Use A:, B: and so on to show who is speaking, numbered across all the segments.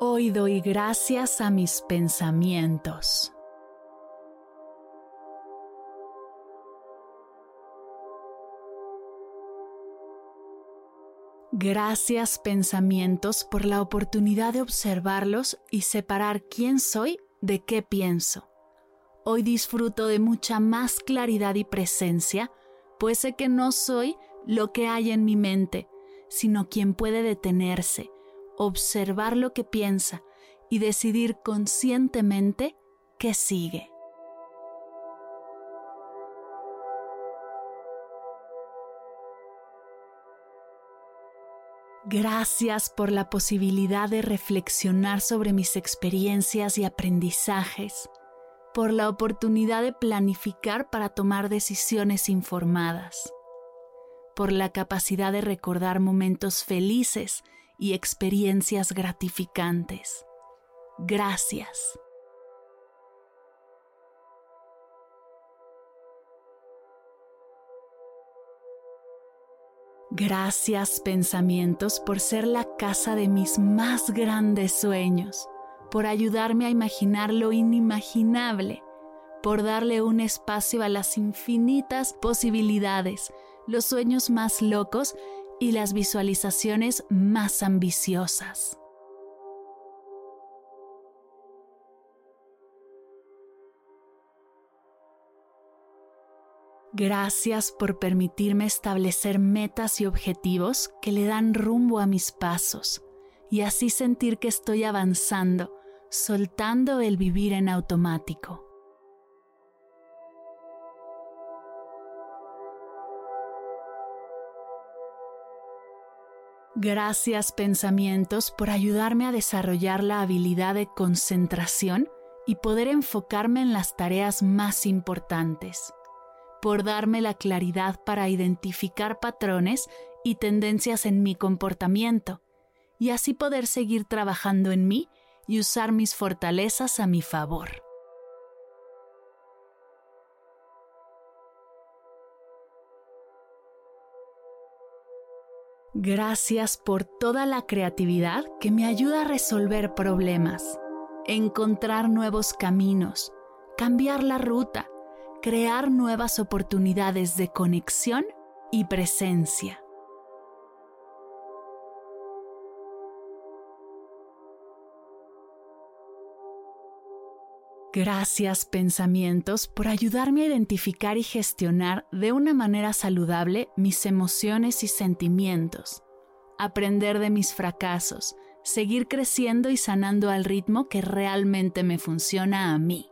A: Hoy doy gracias a mis pensamientos. Gracias pensamientos por la oportunidad de observarlos y separar quién soy de qué pienso. Hoy disfruto de mucha más claridad y presencia, pues sé que no soy lo que hay en mi mente, sino quien puede detenerse, observar lo que piensa y decidir conscientemente qué sigue. Gracias por la posibilidad de reflexionar sobre mis experiencias y aprendizajes, por la oportunidad de planificar para tomar decisiones informadas, por la capacidad de recordar momentos felices y experiencias gratificantes. Gracias. Gracias pensamientos por ser la casa de mis más grandes sueños, por ayudarme a imaginar lo inimaginable, por darle un espacio a las infinitas posibilidades, los sueños más locos y las visualizaciones más ambiciosas. Gracias por permitirme establecer metas y objetivos que le dan rumbo a mis pasos y así sentir que estoy avanzando, soltando el vivir en automático. Gracias pensamientos por ayudarme a desarrollar la habilidad de concentración y poder enfocarme en las tareas más importantes, por darme la claridad para identificar patrones y tendencias en mi comportamiento y así poder seguir trabajando en mí y usar mis fortalezas a mi favor. Gracias por toda la creatividad que me ayuda a resolver problemas, encontrar nuevos caminos, cambiar la ruta, crear nuevas oportunidades de conexión y presencia. Gracias pensamientos por ayudarme a identificar y gestionar de una manera saludable mis emociones y sentimientos, aprender de mis fracasos, seguir creciendo y sanando al ritmo que realmente me funciona a mí.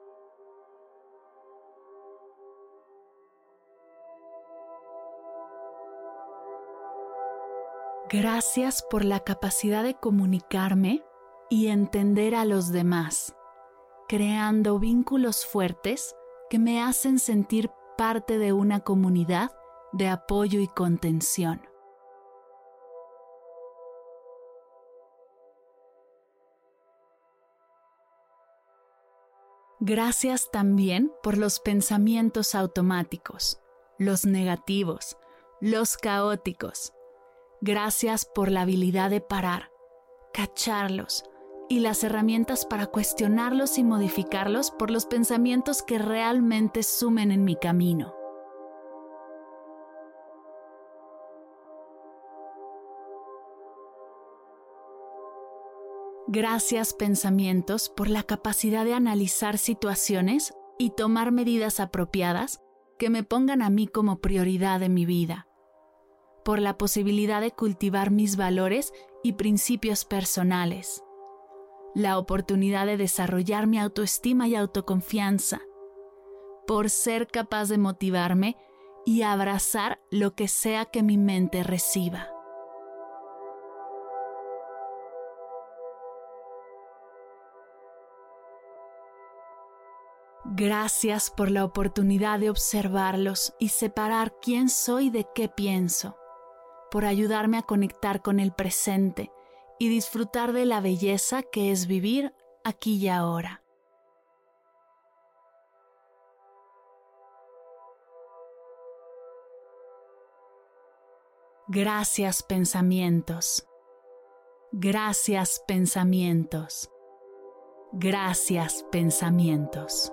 A: Gracias por la capacidad de comunicarme y entender a los demás creando vínculos fuertes que me hacen sentir parte de una comunidad de apoyo y contención. Gracias también por los pensamientos automáticos, los negativos, los caóticos. Gracias por la habilidad de parar, cacharlos, y las herramientas para cuestionarlos y modificarlos por los pensamientos que realmente sumen en mi camino. Gracias pensamientos por la capacidad de analizar situaciones y tomar medidas apropiadas que me pongan a mí como prioridad en mi vida, por la posibilidad de cultivar mis valores y principios personales la oportunidad de desarrollar mi autoestima y autoconfianza, por ser capaz de motivarme y abrazar lo que sea que mi mente reciba. Gracias por la oportunidad de observarlos y separar quién soy de qué pienso, por ayudarme a conectar con el presente y disfrutar de la belleza que es vivir aquí y ahora. Gracias pensamientos. Gracias pensamientos. Gracias pensamientos.